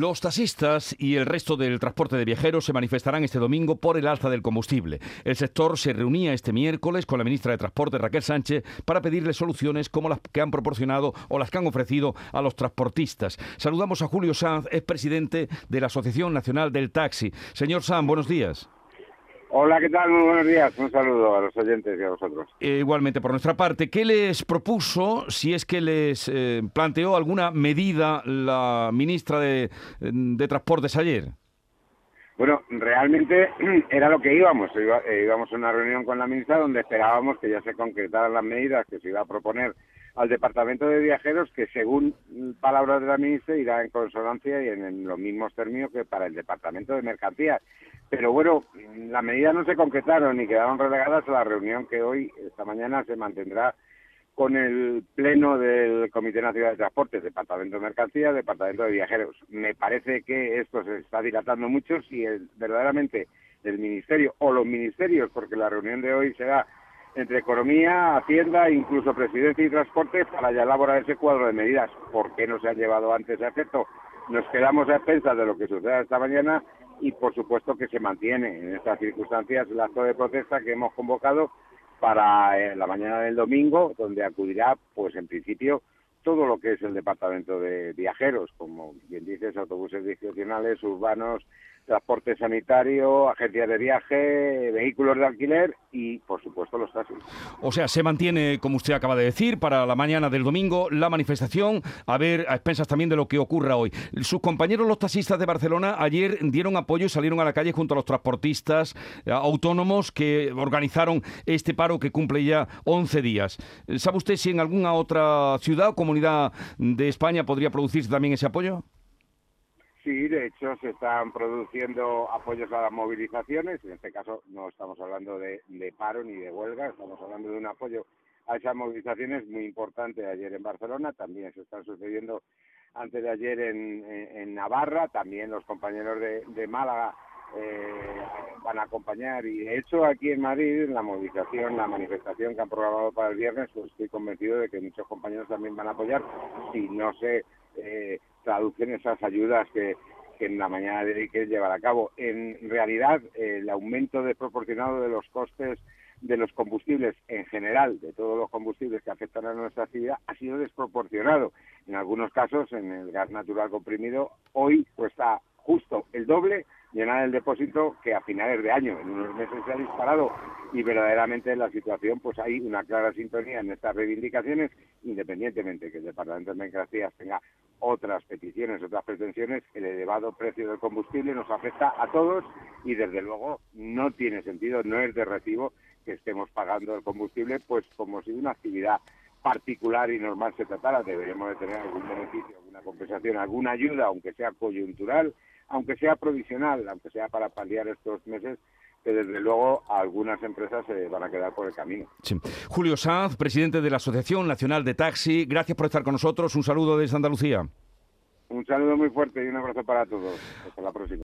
Los taxistas y el resto del transporte de viajeros se manifestarán este domingo por el alza del combustible. El sector se reunía este miércoles con la ministra de Transporte, Raquel Sánchez, para pedirle soluciones como las que han proporcionado o las que han ofrecido a los transportistas. Saludamos a Julio Sanz, es presidente de la Asociación Nacional del Taxi. Señor Sanz, buenos días. Hola, ¿qué tal? Muy buenos días. Un saludo a los oyentes y a vosotros. Eh, igualmente, por nuestra parte, ¿qué les propuso, si es que les eh, planteó alguna medida la ministra de, de Transportes ayer? Bueno, realmente era lo que íbamos. Eh, íbamos a una reunión con la ministra donde esperábamos que ya se concretaran las medidas que se iba a proponer al Departamento de Viajeros, que según palabras de la ministra irá en consonancia y en, los mismos términos que para el Departamento de Mercancías. Pero bueno, las medidas no se concretaron y quedaron relegadas a la reunión que hoy, esta mañana, se mantendrá con el pleno del Comité Nacional de Transportes, Departamento de Mercancías, Departamento de Viajeros. Me parece que esto se está dilatando mucho si verdaderamente el Ministerio o los ministerios, porque la reunión de hoy será entre Economía, Hacienda, incluso Presidencia y Transporte para ya elaborar ese cuadro de medidas. ¿Por qué no se han llevado antes a efecto? Nos quedamos a expensas de lo que suceda esta mañana y por supuesto que se mantiene en estas circunstancias el acto de protesta que hemos convocado para eh, la mañana del domingo, donde acudirá, pues en principio, todo lo que es el departamento de viajeros, como bien dices, autobuses discrecionales, urbanos, transporte sanitario, agencias de viaje, vehículos de alquiler y, por supuesto, los taxis. O sea, se mantiene, como usted acaba de decir, para la mañana del domingo la manifestación, a ver, a expensas también de lo que ocurra hoy. Sus compañeros, los taxistas de Barcelona, ayer dieron apoyo y salieron a la calle junto a los transportistas eh, autónomos que organizaron este paro que cumple ya 11 días. ¿Sabe usted si en alguna otra ciudad o comunidad de España podría producirse también ese apoyo? Sí, de hecho se están produciendo apoyos a las movilizaciones, en este caso no estamos hablando de, paro ni de huelga, estamos hablando de un apoyo a esas movilizaciones muy importante ayer en Barcelona, también se están sucediendo antes de ayer en, Navarra, también los compañeros de, Málaga eh, van a acompañar. Y de hecho aquí en Madrid la movilización, la manifestación que han programado para el viernes, pues estoy convencido de que muchos compañeros también van a apoyar. Si no se eh, traducen esas ayudas que, en la mañana de que llevar a cabo. En realidad, el aumento desproporcionado de los costes de los combustibles en general, de todos los combustibles que afectan a nuestra actividad, ha sido desproporcionado. En algunos casos, en el gas natural comprimido, hoy cuesta justo el doble llenar el depósito que a finales de año. En unos meses se ha disparado y verdaderamente en la situación pues hay una clara sintonía en estas reivindicaciones, independientemente que el Departamento de Mercancías tenga otras peticiones, otras pretensiones, el elevado precio del combustible nos afecta a todos y desde luego no tiene sentido, no es de recibo que estemos pagando el combustible pues como si una actividad particular y normal se tratara, deberíamos de tener algún beneficio, alguna compensación, alguna ayuda, aunque sea coyuntural, aunque sea provisional, aunque sea para paliar estos meses, que desde luego algunas empresas se van a quedar por el camino. Julio Sanz, presidente de la Asociación Nacional de Taxi, gracias por estar con nosotros. Un saludo desde Andalucía. Un saludo muy fuerte y un abrazo para todos. Hasta la próxima.